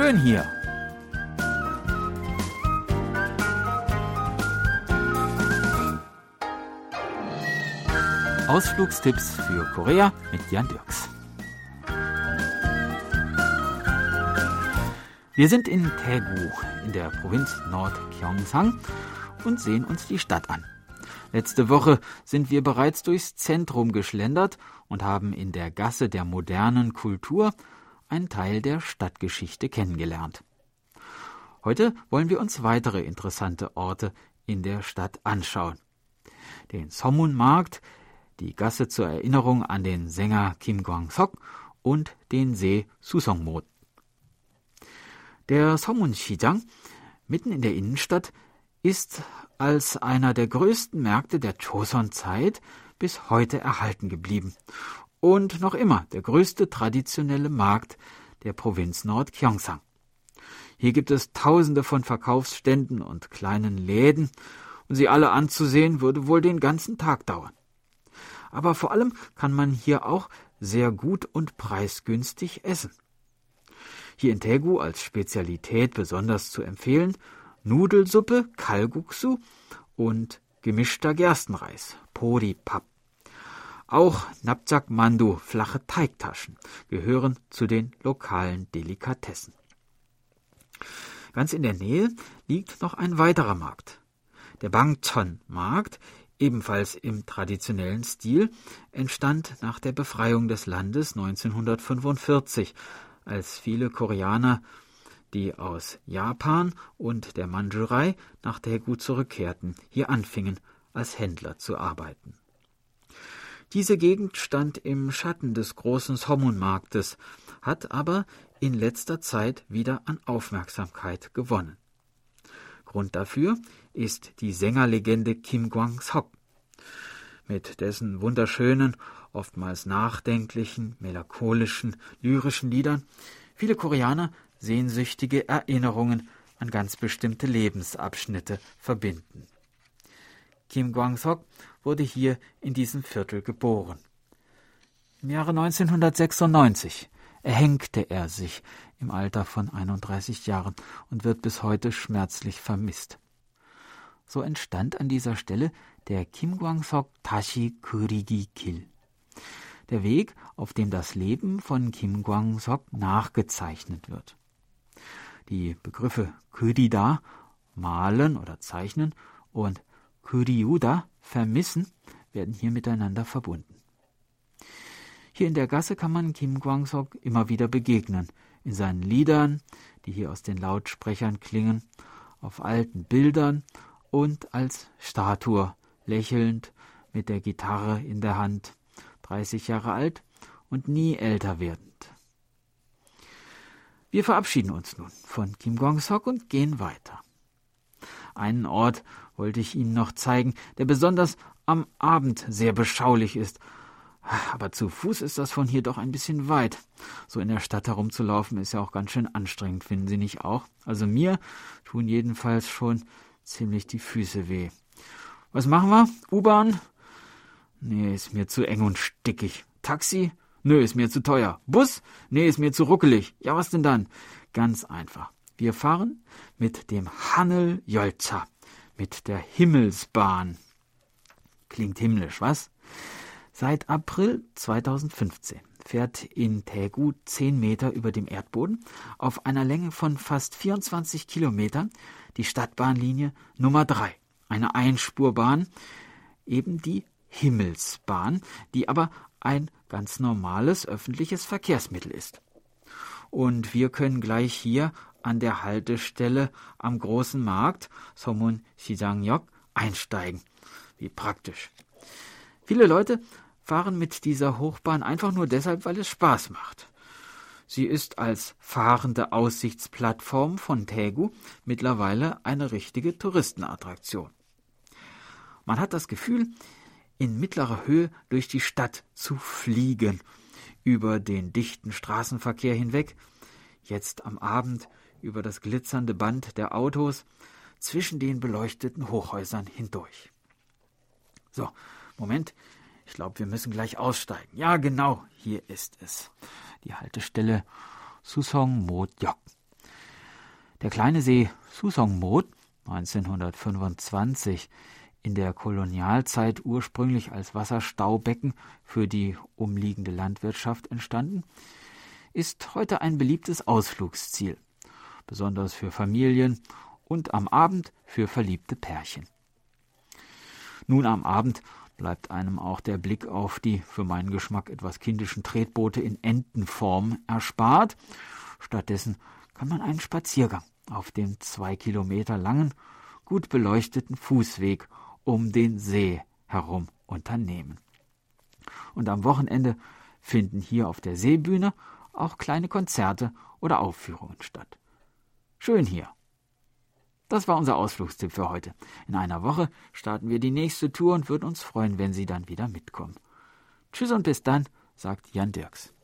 schön hier. Ausflugstipps für Korea mit Jan Dirks. Wir sind in Daegu in der Provinz Nord-Gyeongsang und sehen uns die Stadt an. Letzte Woche sind wir bereits durchs Zentrum geschlendert und haben in der Gasse der modernen Kultur einen Teil der Stadtgeschichte kennengelernt. Heute wollen wir uns weitere interessante Orte in der Stadt anschauen. Den Somun-Markt, die Gasse zur Erinnerung an den Sänger Kim Kwang-sok und den See Susongmo. Der Somun-Sijang, mitten in der Innenstadt, ist als einer der größten Märkte der Joseon-Zeit bis heute erhalten geblieben und noch immer der größte traditionelle Markt der Provinz Nord-Gyeongsang. Hier gibt es tausende von Verkaufsständen und kleinen Läden, und sie alle anzusehen würde wohl den ganzen Tag dauern. Aber vor allem kann man hier auch sehr gut und preisgünstig essen. Hier in Tegu als Spezialität besonders zu empfehlen Nudelsuppe, Kalguksu und gemischter Gerstenreis, Poripap. Auch Napjak Mandu, flache Teigtaschen, gehören zu den lokalen Delikatessen. Ganz in der Nähe liegt noch ein weiterer Markt. Der Bangchon-Markt, ebenfalls im traditionellen Stil, entstand nach der Befreiung des Landes 1945, als viele Koreaner, die aus Japan und der Mandschurei nach Daegu zurückkehrten, hier anfingen, als Händler zu arbeiten. Diese Gegend stand im Schatten des großen Somun-Marktes, hat aber in letzter Zeit wieder an Aufmerksamkeit gewonnen. Grund dafür ist die Sängerlegende Kim Kwang-sok. Mit dessen wunderschönen, oftmals nachdenklichen, melancholischen, lyrischen Liedern viele Koreaner sehnsüchtige Erinnerungen an ganz bestimmte Lebensabschnitte verbinden. Kim Kwang-sok wurde hier in diesem Viertel geboren. Im Jahre 1996 erhängte er sich im Alter von 31 Jahren und wird bis heute schmerzlich vermisst. So entstand an dieser Stelle der Kim Kwang-sok Tashi Kurigi Kil. Der Weg, auf dem das Leben von Kim Kwang-sok nachgezeichnet wird. Die Begriffe Kurida, malen oder zeichnen, und Kuriuda, vermissen, werden hier miteinander verbunden. Hier in der Gasse kann man Kim Kwang-sok immer wieder begegnen, in seinen Liedern, die hier aus den Lautsprechern klingen, auf alten Bildern und als Statue, lächelnd mit der Gitarre in der Hand, 30 Jahre alt und nie älter werdend. Wir verabschieden uns nun von Kim Kwang-sok und gehen weiter. Einen Ort wollte ich Ihnen noch zeigen, der besonders am Abend sehr beschaulich ist. Aber zu Fuß ist das von hier doch ein bisschen weit. So in der Stadt herumzulaufen ist ja auch ganz schön anstrengend, finden Sie nicht auch? Also mir tun jedenfalls schon ziemlich die Füße weh. Was machen wir? U-Bahn? Nee, ist mir zu eng und stickig. Taxi? Nö, ist mir zu teuer. Bus? Nee, ist mir zu ruckelig. Ja, was denn dann? Ganz einfach. Wir fahren mit dem Hanel Jolza mit der Himmelsbahn. Klingt himmlisch, was? Seit April 2015 fährt in Taegu 10 Meter über dem Erdboden auf einer Länge von fast 24 Kilometern die Stadtbahnlinie Nummer 3, eine Einspurbahn, eben die Himmelsbahn, die aber ein ganz normales öffentliches Verkehrsmittel ist. Und wir können gleich hier an der Haltestelle am großen Markt Somun Sijangyok einsteigen. Wie praktisch. Viele Leute fahren mit dieser Hochbahn einfach nur deshalb, weil es Spaß macht. Sie ist als fahrende Aussichtsplattform von Taegu mittlerweile eine richtige Touristenattraktion. Man hat das Gefühl, in mittlerer Höhe durch die Stadt zu fliegen, über den dichten Straßenverkehr hinweg, jetzt am Abend über das glitzernde Band der Autos zwischen den beleuchteten Hochhäusern hindurch. So, Moment, ich glaube, wir müssen gleich aussteigen. Ja, genau, hier ist es. Die Haltestelle Susong Modyok. Der kleine See Susongmot, 1925, in der Kolonialzeit ursprünglich als Wasserstaubecken für die umliegende Landwirtschaft entstanden, ist heute ein beliebtes Ausflugsziel, besonders für Familien und am Abend für verliebte Pärchen. Nun am Abend bleibt einem auch der Blick auf die für meinen Geschmack etwas kindischen Tretboote in Entenform erspart. Stattdessen kann man einen Spaziergang auf dem zwei Kilometer langen, gut beleuchteten Fußweg um den See herum unternehmen. Und am Wochenende finden hier auf der Seebühne auch kleine Konzerte oder Aufführungen statt. Schön hier. Das war unser Ausflugstipp für heute. In einer Woche starten wir die nächste Tour und würden uns freuen, wenn Sie dann wieder mitkommen. Tschüss und bis dann, sagt Jan Dirks.